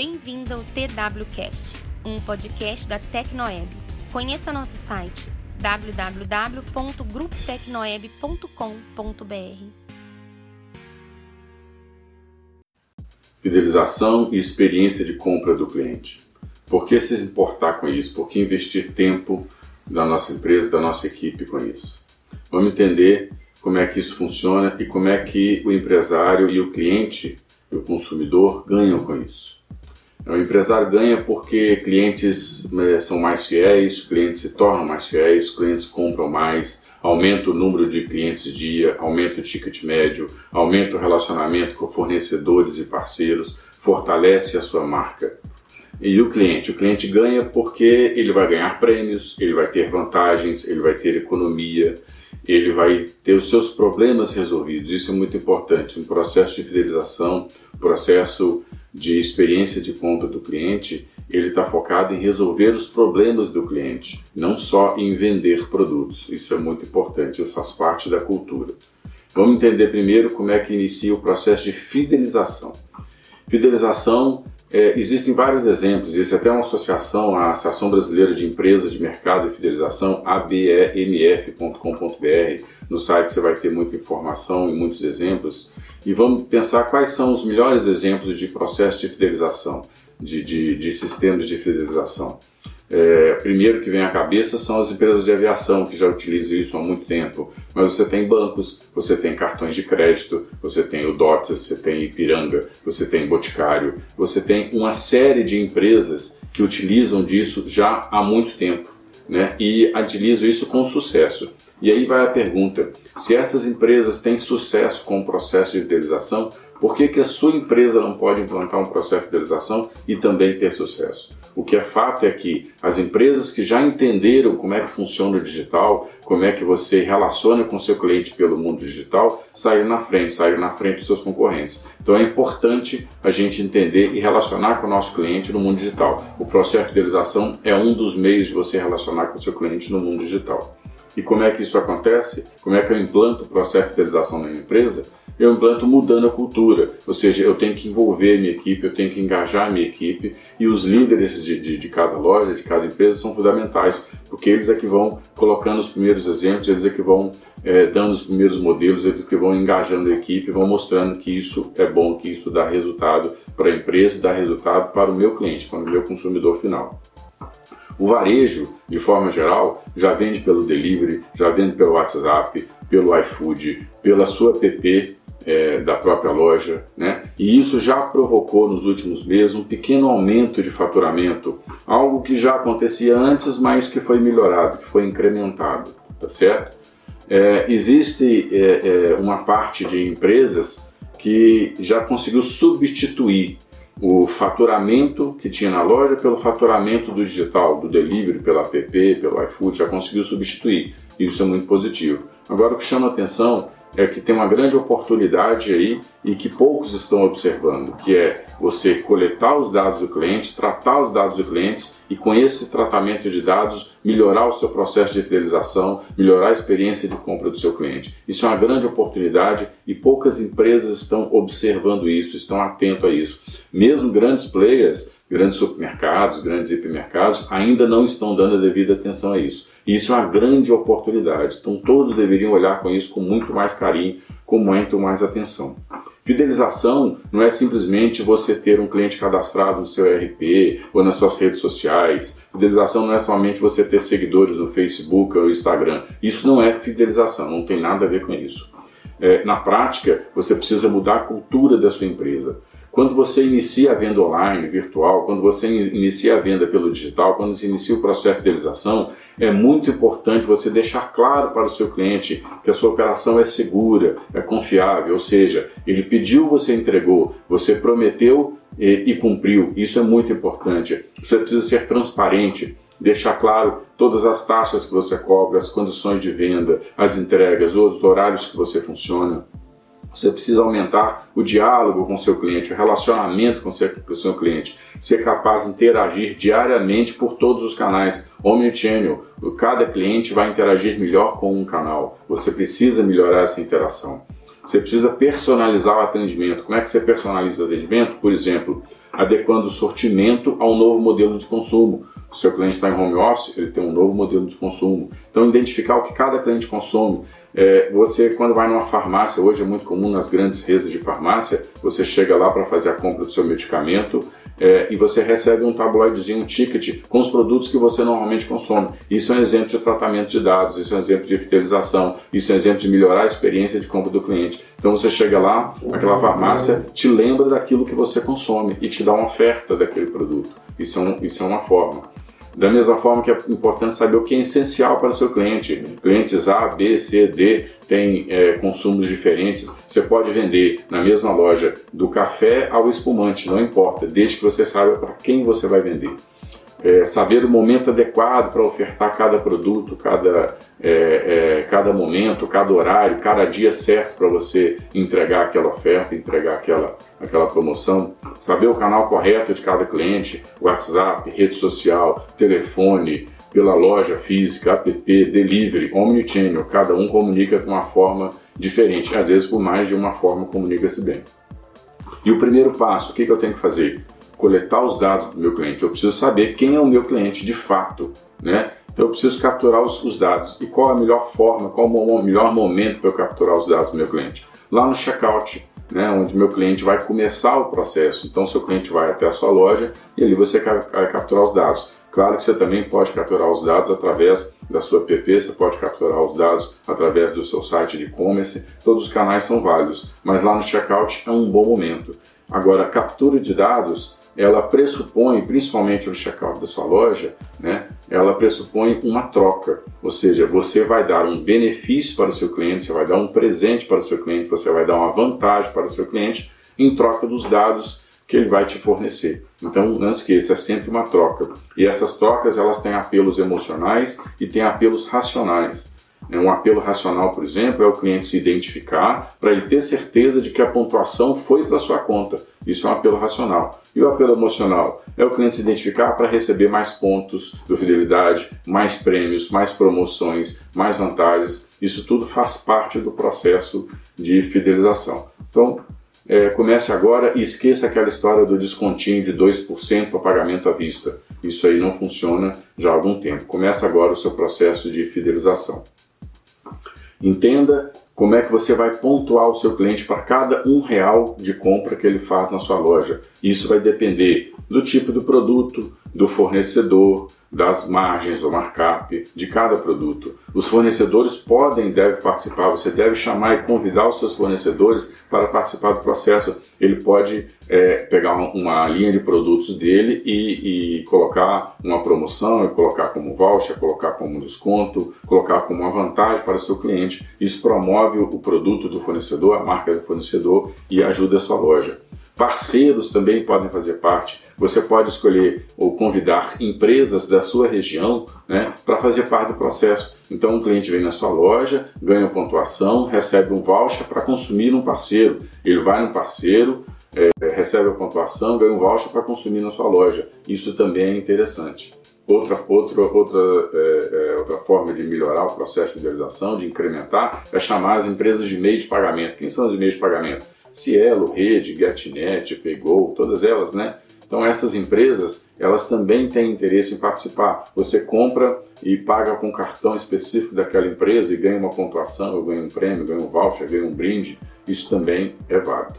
Bem-vindo ao TWCast, um podcast da Tecnoeb. Conheça nosso site www.grupotecnoeb.com.br. Fidelização e experiência de compra do cliente. Por que se importar com isso? Por que investir tempo da nossa empresa, da nossa equipe com isso? Vamos entender como é que isso funciona e como é que o empresário e o cliente e o consumidor ganham com isso. O empresário ganha porque clientes né, são mais fiéis, clientes se tornam mais fiéis, clientes compram mais, aumenta o número de clientes dia, aumenta o ticket médio, aumenta o relacionamento com fornecedores e parceiros, fortalece a sua marca. E o cliente? O cliente ganha porque ele vai ganhar prêmios, ele vai ter vantagens, ele vai ter economia, ele vai ter os seus problemas resolvidos. Isso é muito importante. Um processo de fidelização, processo de experiência de compra do cliente, ele está focado em resolver os problemas do cliente, não só em vender produtos. Isso é muito importante, isso faz parte da cultura. Vamos entender primeiro como é que inicia o processo de fidelização. Fidelização é, existem vários exemplos, existe até uma associação, a Associação Brasileira de Empresas de Mercado e Fidelização, abemf.com.br. No site você vai ter muita informação e muitos exemplos. E vamos pensar quais são os melhores exemplos de processo de fidelização, de, de, de sistemas de fidelização. É, primeiro que vem à cabeça são as empresas de aviação que já utilizam isso há muito tempo. Mas você tem bancos, você tem cartões de crédito, você tem o DOTS, você tem Ipiranga, você tem Boticário, você tem uma série de empresas que utilizam disso já há muito tempo né? e utilizam isso com sucesso. E aí vai a pergunta: se essas empresas têm sucesso com o processo de fidelização, por que, que a sua empresa não pode implantar um processo de fidelização e também ter sucesso? O que é fato é que as empresas que já entenderam como é que funciona o digital, como é que você relaciona com seu cliente pelo mundo digital, saíram na frente, saíram na frente dos seus concorrentes. Então é importante a gente entender e relacionar com o nosso cliente no mundo digital. O processo de fidelização é um dos meios de você relacionar com o seu cliente no mundo digital. E como é que isso acontece? Como é que eu implanto o processo de fidelização na minha empresa? Eu implanto mudando a cultura, ou seja, eu tenho que envolver minha equipe, eu tenho que engajar minha equipe e os líderes de, de, de cada loja, de cada empresa são fundamentais, porque eles é que vão colocando os primeiros exemplos, eles é que vão é, dando os primeiros modelos, eles que vão engajando a equipe, vão mostrando que isso é bom, que isso dá resultado para a empresa, dá resultado para o meu cliente, para o meu consumidor final. O varejo, de forma geral, já vende pelo delivery, já vende pelo WhatsApp, pelo iFood, pela sua app é, da própria loja, né? E isso já provocou nos últimos meses um pequeno aumento de faturamento, algo que já acontecia antes, mas que foi melhorado, que foi incrementado, tá certo? É, existe é, é uma parte de empresas que já conseguiu substituir o faturamento que tinha na loja pelo faturamento do digital, do delivery, pela app, pelo iFood, já conseguiu substituir. Isso é muito positivo. Agora, o que chama atenção é que tem uma grande oportunidade aí e que poucos estão observando, que é você coletar os dados do cliente, tratar os dados do cliente e com esse tratamento de dados melhorar o seu processo de fidelização, melhorar a experiência de compra do seu cliente. Isso é uma grande oportunidade e poucas empresas estão observando isso, estão atentos a isso. Mesmo grandes players, grandes supermercados, grandes hipermercados ainda não estão dando a devida atenção a isso. E isso é uma grande oportunidade. Então todos deveriam olhar com isso com muito mais carinho, com muito mais atenção. Fidelização não é simplesmente você ter um cliente cadastrado no seu ERP ou nas suas redes sociais. Fidelização não é somente você ter seguidores no Facebook ou Instagram. Isso não é fidelização, não tem nada a ver com isso. É, na prática, você precisa mudar a cultura da sua empresa. Quando você inicia a venda online, virtual, quando você inicia a venda pelo digital, quando você inicia o processo de fidelização, é muito importante você deixar claro para o seu cliente que a sua operação é segura, é confiável, ou seja, ele pediu, você entregou, você prometeu e, e cumpriu. Isso é muito importante. Você precisa ser transparente deixar claro todas as taxas que você cobra, as condições de venda, as entregas, os horários que você funciona. Você precisa aumentar o diálogo com o seu cliente, o relacionamento com o seu, com o seu cliente, ser capaz de interagir diariamente por todos os canais. Omnichannel, cada cliente vai interagir melhor com um canal. Você precisa melhorar essa interação. Você precisa personalizar o atendimento. Como é que você personaliza o atendimento? Por exemplo, adequando o sortimento ao novo modelo de consumo. O seu cliente está em home office, ele tem um novo modelo de consumo. Então, identificar o que cada cliente consome. É, você, quando vai numa farmácia, hoje é muito comum nas grandes redes de farmácia, você chega lá para fazer a compra do seu medicamento é, e você recebe um tabloidezinho, um ticket com os produtos que você normalmente consome. Isso é um exemplo de tratamento de dados, isso é um exemplo de fidelização, isso é um exemplo de melhorar a experiência de compra do cliente. Então você chega lá, aquela farmácia te lembra daquilo que você consome e te dá uma oferta daquele produto. Isso é, um, isso é uma forma. Da mesma forma que é importante saber o que é essencial para o seu cliente. Clientes A, B, C, D têm é, consumos diferentes. Você pode vender na mesma loja do café ao espumante, não importa, desde que você saiba para quem você vai vender é, saber o momento adequado para ofertar cada produto, cada, é, é, cada momento, cada horário, cada dia certo para você entregar aquela oferta, entregar aquela, aquela promoção, saber o canal correto de cada cliente, WhatsApp, rede social, telefone, pela loja física, app, delivery, omnichannel, cada um comunica de uma forma diferente, às vezes por mais de uma forma comunica-se bem. E o primeiro passo, o que, que eu tenho que fazer? Coletar os dados do meu cliente, eu preciso saber quem é o meu cliente de fato, né? Então eu preciso capturar os, os dados. E qual a melhor forma, qual o melhor momento para eu capturar os dados do meu cliente? Lá no checkout, né, onde meu cliente vai começar o processo. Então seu cliente vai até a sua loja e ali você vai capturar os dados. Claro que você também pode capturar os dados através da sua app, você pode capturar os dados através do seu site de e-commerce, todos os canais são válidos, mas lá no checkout é um bom momento. Agora, a captura de dados ela pressupõe, principalmente no checkout da sua loja, né, ela pressupõe uma troca, ou seja, você vai dar um benefício para o seu cliente, você vai dar um presente para o seu cliente, você vai dar uma vantagem para o seu cliente em troca dos dados que ele vai te fornecer. Então, não esqueça, é sempre uma troca. E essas trocas, elas têm apelos emocionais e têm apelos racionais. É um apelo racional, por exemplo, é o cliente se identificar para ele ter certeza de que a pontuação foi para sua conta. Isso é um apelo racional. E o apelo emocional é o cliente se identificar para receber mais pontos do fidelidade, mais prêmios, mais promoções, mais vantagens. Isso tudo faz parte do processo de fidelização. Então, é, comece agora e esqueça aquela história do descontinho de 2% para pagamento à vista. Isso aí não funciona já há algum tempo. Comece agora o seu processo de fidelização. Entenda como é que você vai pontuar o seu cliente para cada um real de compra que ele faz na sua loja. Isso vai depender do tipo do produto, do fornecedor, das margens ou markup de cada produto. Os fornecedores podem e devem participar, você deve chamar e convidar os seus fornecedores para participar do processo. Ele pode é, pegar uma, linha de produtos dele e, e, colocar uma promoção, e colocar como voucher, colocar como desconto, colocar como uma vantagem para o seu cliente. Isso promove o produto do fornecedor, a marca do fornecedor e ajuda a sua loja. Parceiros também podem fazer parte. Você pode escolher ou convidar empresas da sua região né, para fazer parte do processo. Então, um cliente vem na sua loja, ganha pontuação, recebe um voucher para consumir um parceiro. Ele vai no parceiro, é, recebe a pontuação, ganha um voucher para consumir na sua loja. Isso também é interessante. Outra, outra, outra, é, é, outra forma de melhorar o processo de fidelização, de incrementar, é chamar as empresas de meio de pagamento. Quem são os meios de pagamento? Cielo, Rede, GetNet, Pegou, todas elas, né? Então essas empresas, elas também têm interesse em participar. Você compra e paga com cartão específico daquela empresa e ganha uma pontuação, ganha um prêmio, ganha um voucher, ganha um brinde. Isso também é válido.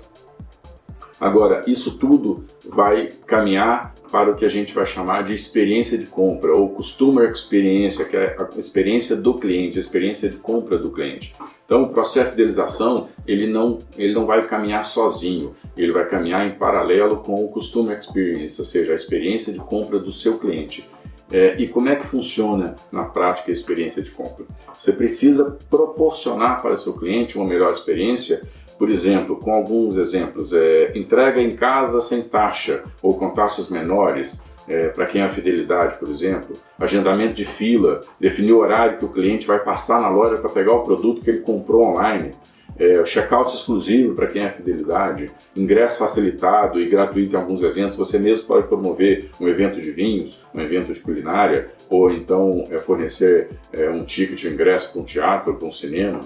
Agora, isso tudo vai caminhar para o que a gente vai chamar de experiência de compra ou customer experience, que é a experiência do cliente, a experiência de compra do cliente. Então, o processo de fidelização ele não, ele não vai caminhar sozinho, ele vai caminhar em paralelo com o customer experience, ou seja, a experiência de compra do seu cliente. É, e como é que funciona na prática a experiência de compra? Você precisa proporcionar para seu cliente uma melhor experiência por exemplo, com alguns exemplos, é, entrega em casa sem taxa ou com taxas menores, é, para quem é a fidelidade, por exemplo, agendamento de fila, definir o horário que o cliente vai passar na loja para pegar o produto que ele comprou online, é, check-out exclusivo para quem é fidelidade, ingresso facilitado e gratuito em alguns eventos. Você mesmo pode promover um evento de vinhos, um evento de culinária, ou então é, fornecer é, um ticket de ingresso para um teatro, para um cinema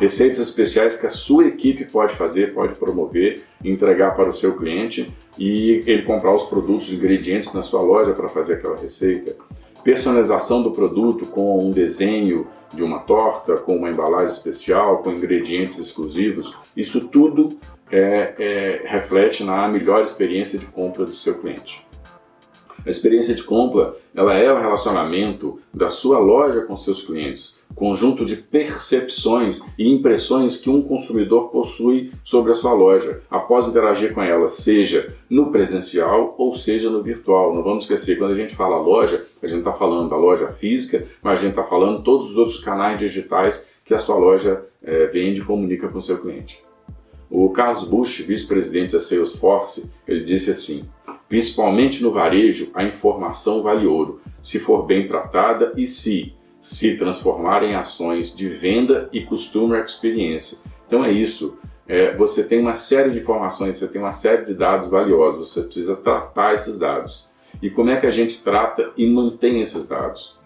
receitas especiais que a sua equipe pode fazer, pode promover, entregar para o seu cliente e ele comprar os produtos, ingredientes na sua loja para fazer aquela receita. Personalização do produto com um desenho de uma torta, com uma embalagem especial, com ingredientes exclusivos, isso tudo é, é, reflete na melhor experiência de compra do seu cliente. A experiência de compra, ela é o relacionamento da sua loja com seus clientes, conjunto de percepções e impressões que um consumidor possui sobre a sua loja após interagir com ela, seja no presencial ou seja no virtual. Não vamos esquecer, quando a gente fala loja, a gente está falando da loja física, mas a gente está falando todos os outros canais digitais que a sua loja é, vende e comunica com o seu cliente. O Carlos Bush, vice-presidente da Salesforce, ele disse assim: Principalmente no varejo, a informação vale ouro, se for bem tratada e se se transformar em ações de venda e customer experience. Então é isso. É, você tem uma série de informações, você tem uma série de dados valiosos, você precisa tratar esses dados. E como é que a gente trata e mantém esses dados?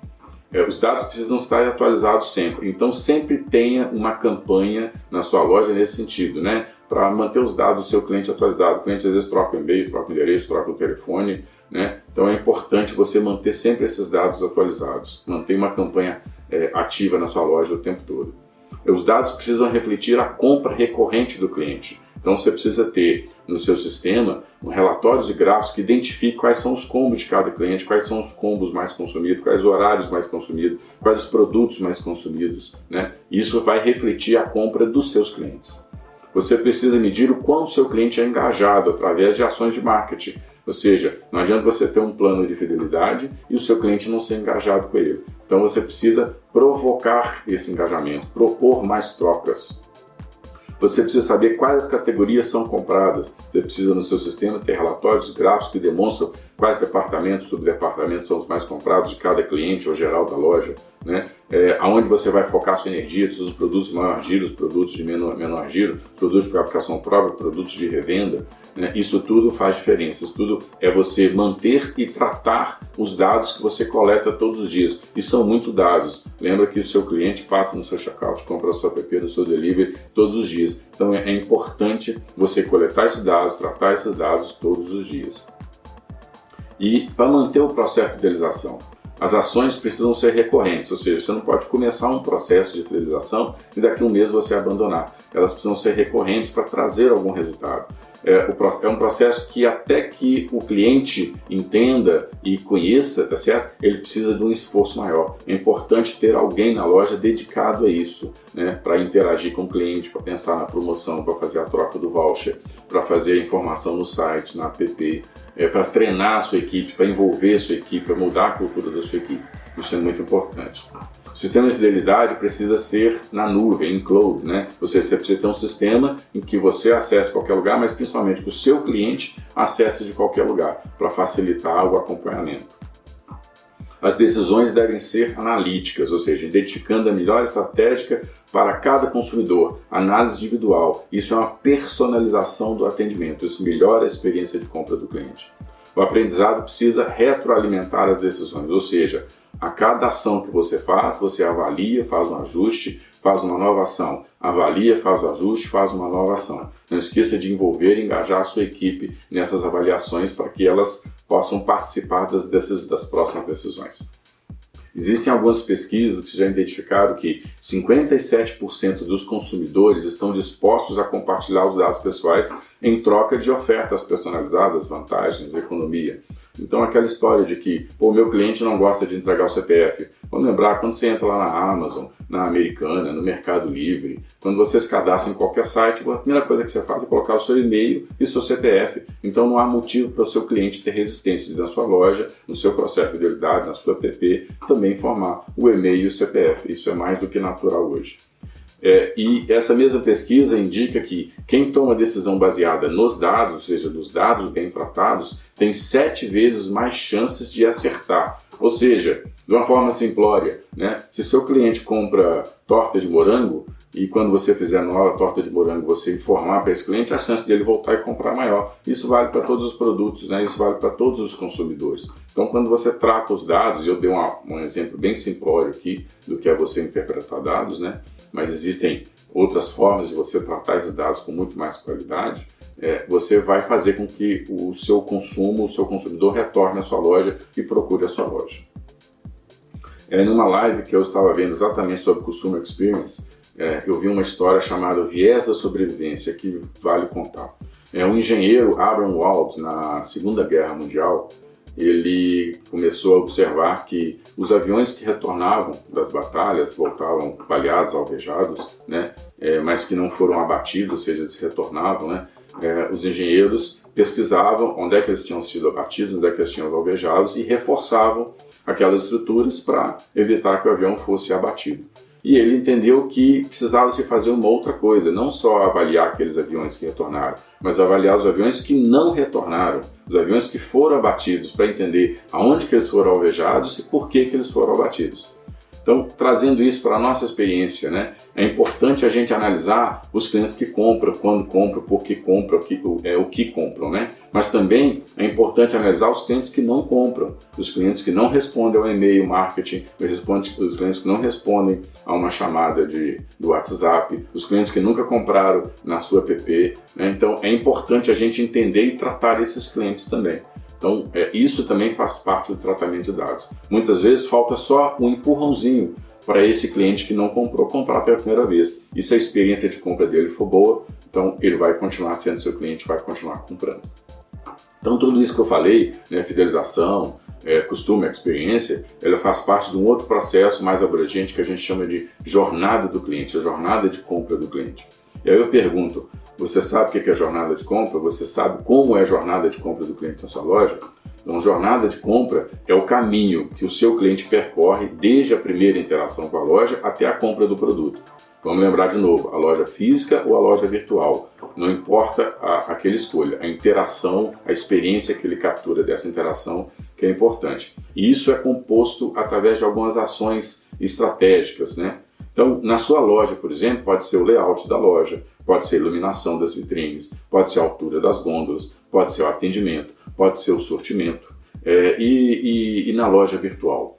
É, os dados precisam estar atualizados sempre, então sempre tenha uma campanha na sua loja nesse sentido, né? Para manter os dados do seu cliente atualizado. O cliente às vezes troca o e-mail, troca o endereço, troca o telefone, né? Então é importante você manter sempre esses dados atualizados, manter uma campanha é, ativa na sua loja o tempo todo. Os dados precisam refletir a compra recorrente do cliente. Então você precisa ter no seu sistema um relatórios e gráficos que identifiquem quais são os combos de cada cliente, quais são os combos mais consumidos, quais os horários mais consumidos, quais os produtos mais consumidos. Né? Isso vai refletir a compra dos seus clientes você precisa medir o quão seu cliente é engajado através de ações de marketing. Ou seja, não adianta você ter um plano de fidelidade e o seu cliente não ser engajado com ele. Então você precisa provocar esse engajamento, propor mais trocas. Você precisa saber quais categorias são compradas. Você precisa no seu sistema ter relatórios gráficos que demonstram quais departamentos, subdepartamentos são os mais comprados de cada cliente ou geral da loja, né? É, aonde você vai focar sua energia, se os produtos de maior giro, os produtos de menor, menor giro, produtos de fabricação própria, produtos de revenda, né? isso tudo faz diferença, isso tudo é você manter e tratar os dados que você coleta todos os dias, e são muito dados, lembra que o seu cliente passa no seu checkout, compra a sua app, no seu delivery todos os dias, então é, é importante você coletar esses dados, tratar esses dados todos os dias. E para manter o processo de fidelização, as ações precisam ser recorrentes, ou seja, você não pode começar um processo de fidelização e daqui a um mês você abandonar. Elas precisam ser recorrentes para trazer algum resultado. É, é, um processo que até que o cliente entenda e conheça, tá certo? Ele precisa de um esforço maior. É importante ter alguém na loja dedicado a isso, né? Para interagir com o cliente, para pensar na promoção, para fazer a troca do voucher, para fazer a informação no site, na app, é, para treinar a sua equipe, para envolver a sua equipe, para mudar a cultura da sua equipe. Isso é muito importante. O sistema de fidelidade precisa ser na nuvem, em cloud, né? Ou seja, você precisa ter um sistema em que você acesse qualquer lugar, mas principalmente que o seu cliente acesse de qualquer lugar, para facilitar o acompanhamento. As decisões devem ser analíticas, ou seja, identificando a melhor estratégia para cada consumidor, análise individual. Isso é uma personalização do atendimento, isso melhora a experiência de compra do cliente. O aprendizado precisa retroalimentar as decisões, ou seja, a cada ação que você faz, você avalia, faz um ajuste, faz uma nova ação, avalia, faz o ajuste, faz uma nova ação. Não esqueça de envolver e engajar a sua equipe nessas avaliações para que elas possam participar das, das próximas decisões. Existem algumas pesquisas que já identificaram que 57% dos consumidores estão dispostos a compartilhar os dados pessoais em troca de ofertas personalizadas, vantagens, economia. Então, aquela história de que o meu cliente não gosta de entregar o CPF. Vamos lembrar, quando você entra lá na Amazon, na Americana, no Mercado Livre, quando você se cadastra em qualquer site, a primeira coisa que você faz é colocar o seu e-mail e seu CPF. Então, não há motivo para o seu cliente ter resistência na sua loja, no seu processo de fidelidade, na sua app, também informar o e-mail e o CPF. Isso é mais do que natural hoje. É, e essa mesma pesquisa indica que quem toma decisão baseada nos dados, ou seja, dos dados bem tratados, tem sete vezes mais chances de acertar. Ou seja, de uma forma simplória, né? se seu cliente compra torta de morango e quando você fizer nova torta de morango você informar para esse cliente, a chance dele voltar e comprar é maior. Isso vale para todos os produtos, né? isso vale para todos os consumidores. Então, quando você trata os dados, e eu dei uma, um exemplo bem simplório aqui do que é você interpretar dados, né? mas existem outras formas de você tratar esses dados com muito mais qualidade, é, você vai fazer com que o seu consumo, o seu consumidor retorne à sua loja e procure a sua loja. É, numa live que eu estava vendo exatamente sobre Consumer Experience, é, eu vi uma história chamada Viés da Sobrevivência, que vale contar. É um engenheiro, Abraham Walds, na Segunda Guerra Mundial, ele começou a observar que os aviões que retornavam das batalhas voltavam baleados, alvejados, né, é, mas que não foram abatidos, ou seja, eles retornavam, né, é, os engenheiros pesquisavam onde é que eles tinham sido abatidos, onde é que eles tinham alvejados e reforçavam aquelas estruturas para evitar que o avião fosse abatido e ele entendeu que precisava se fazer uma outra coisa, não só avaliar aqueles aviões que retornaram, mas avaliar os aviões que não retornaram, os aviões que foram abatidos, para entender aonde que eles foram alvejados e por que, que eles foram abatidos. Então, trazendo isso para a nossa experiência, né, é importante a gente analisar os clientes que compram, quando compram, por que compram, o que, é, o que compram, né? Mas também é importante analisar os clientes que não compram, os clientes que não respondem ao e-mail marketing, os clientes que não respondem a uma chamada de, do WhatsApp, os clientes que nunca compraram na sua app. Né? Então, é importante a gente entender e tratar esses clientes também. Então, é, isso também faz parte do tratamento de dados. Muitas vezes falta só um empurrãozinho para esse cliente que não comprou comprar pela primeira vez. E se a experiência de compra dele for boa, então ele vai continuar sendo seu cliente, vai continuar comprando. Então, tudo isso que eu falei, né, fidelização, é, costume, experiência, ela faz parte de um outro processo mais abrangente que a gente chama de jornada do cliente, a jornada de compra do cliente. E aí eu pergunto, você sabe o que é jornada de compra? Você sabe como é a jornada de compra do cliente na sua loja? Então, jornada de compra é o caminho que o seu cliente percorre desde a primeira interação com a loja até a compra do produto. Vamos lembrar de novo, a loja física ou a loja virtual. Não importa a, a que ele escolha, a interação, a experiência que ele captura dessa interação que é importante. E isso é composto através de algumas ações estratégicas, né? Então, na sua loja, por exemplo, pode ser o layout da loja, pode ser a iluminação das vitrines, pode ser a altura das gôndolas, pode ser o atendimento, pode ser o sortimento. É, e, e, e, na loja virtual?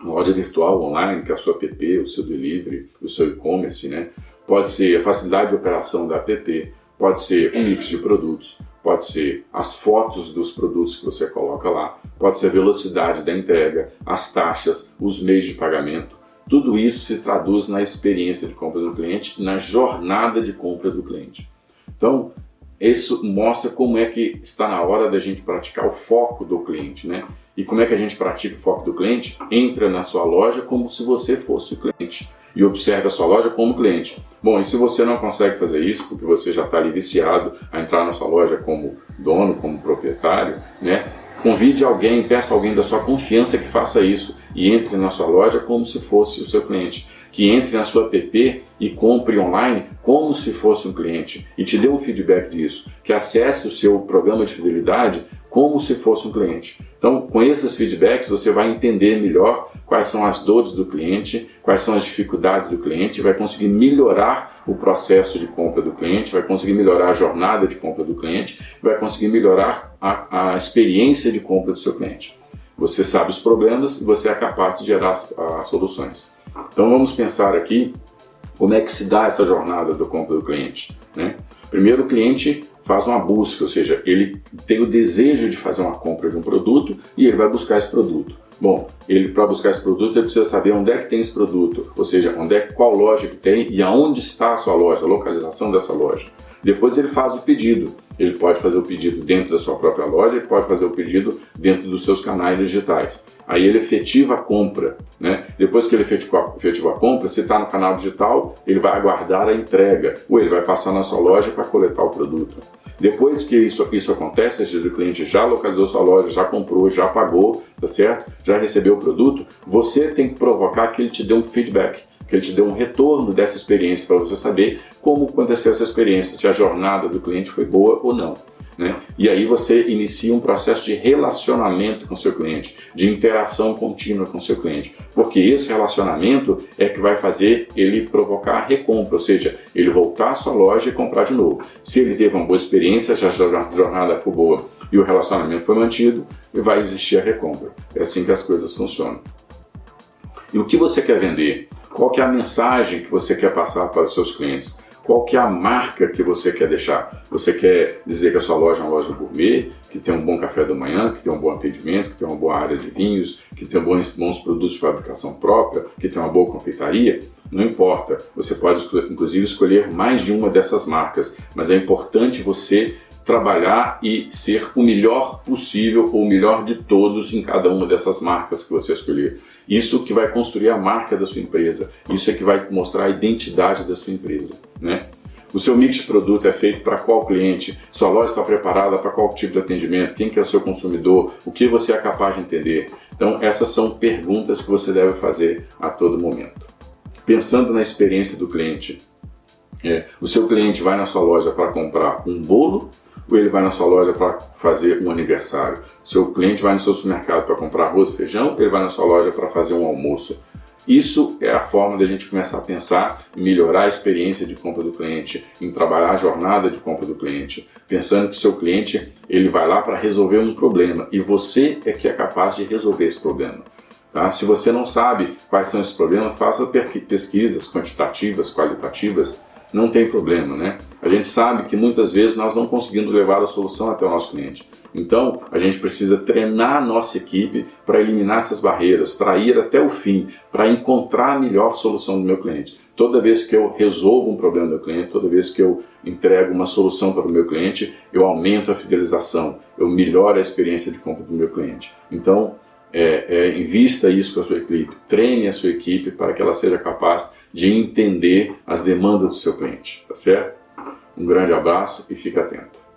Na loja virtual online, que é a sua app, o seu delivery, o seu e-commerce, né? pode ser a facilidade de operação da app, pode ser um mix de produtos, pode ser as fotos dos produtos que você coloca lá, pode ser a velocidade da entrega, as taxas, os meios de pagamento. Tudo isso se traduz na experiência de compra do cliente, na jornada de compra do cliente. Então, isso mostra como é que está na hora da gente praticar o foco do cliente, né? E como é que a gente pratica o foco do cliente? Entra na sua loja como se você fosse o cliente e observe a sua loja como cliente. Bom, e se você não consegue fazer isso porque você já está ali viciado a entrar na sua loja como dono, como proprietário, né? Convide alguém, peça alguém da sua confiança que faça isso e entre na sua loja como se fosse o seu cliente. Que entre na sua app e compre online como se fosse um cliente e te dê um feedback disso. Que acesse o seu programa de fidelidade como se fosse um cliente. Então, com esses feedbacks, você vai entender melhor quais são as dores do cliente, quais são as dificuldades do cliente, vai conseguir melhorar o processo de compra cliente, vai conseguir melhorar a jornada de compra do cliente, vai conseguir melhorar a, a experiência de compra do seu cliente. Você sabe os problemas e você é capaz de gerar as, as soluções. Então, vamos pensar aqui como é que se dá essa jornada da compra do cliente. Né? Primeiro, o cliente faz uma busca, ou seja, ele tem o desejo de fazer uma compra de um produto e ele vai buscar esse produto. Bom, ele para buscar esse produto ele precisa saber onde é que tem esse produto, ou seja, onde é qual loja que tem e aonde está a sua loja, a localização dessa loja. Depois ele faz o pedido. Ele pode fazer o pedido dentro da sua própria loja, ele pode fazer o pedido dentro dos seus canais digitais. Aí ele efetiva a compra. Né? Depois que ele efetiva, a compra, se está no canal digital, ele vai aguardar a entrega, ou ele vai passar na sua loja para coletar o produto. Depois que isso, isso acontece, seja, o cliente já localizou sua loja, já comprou, já pagou, tá certo? Já recebeu o produto, você tem que provocar que ele te dê um feedback que ele te dê um retorno dessa experiência para você saber como aconteceu essa experiência, se a jornada do cliente foi boa ou não. Né? E aí você inicia um processo de relacionamento com seu cliente, de interação contínua com seu cliente, porque esse relacionamento é que vai fazer ele provocar recompra, ou seja, ele voltar à sua loja e comprar de novo. Se ele teve uma boa experiência, já a jornada foi boa e o relacionamento foi mantido, vai existir a recompra. É assim que as coisas funcionam. E o que você quer vender? Qual que é a mensagem que você quer passar para os seus clientes? Qual que é a marca que você quer deixar? Você quer dizer que a sua loja é uma loja gourmet, que tem um bom café da manhã, que tem um bom atendimento, que tem uma boa área de vinhos, que tem bons, bons produtos de fabricação própria, que tem uma boa confeitaria? Não importa. Você pode, inclusive, escolher mais de uma dessas marcas, mas é importante você trabalhar e ser o melhor possível ou o melhor de todos em cada uma dessas marcas que você escolher. Isso que vai construir a marca da sua empresa, isso é que vai mostrar a identidade da sua empresa, né? O seu mix de produto é feito para qual cliente? Sua loja está preparada para qual tipo de atendimento? Quem que é o seu consumidor? O que você é capaz de entender? Então, essas são perguntas que você deve fazer a todo momento. Pensando na experiência do cliente, é, o seu cliente vai na sua loja para comprar um bolo ele vai na sua loja para fazer um aniversário? Seu cliente vai no seu supermercado para comprar arroz e feijão, ele vai na sua loja para fazer um almoço. Isso é a forma da gente começar a pensar em melhorar a experiência de compra do cliente, em trabalhar a jornada de compra do cliente, pensando que seu cliente ele vai lá para resolver um problema e você é que é capaz de resolver esse problema. Tá? Se você não sabe quais são esses problemas, faça pesquisas quantitativas, qualitativas não tem problema, né? A gente sabe que muitas vezes nós não conseguimos levar a solução até o nosso cliente. Então, a gente precisa treinar a nossa equipe para eliminar essas barreiras, para ir até o fim, para encontrar a melhor solução do meu cliente. Toda vez que eu resolvo um problema do meu cliente, toda vez que eu entrego uma solução para o meu cliente, eu aumento a fidelização, eu melhoro a experiência de compra do meu cliente. Então, é, é, invista isso com a sua equipe, treine a sua equipe para que ela seja capaz de entender as demandas do seu cliente, tá certo? Um grande abraço e fique atento.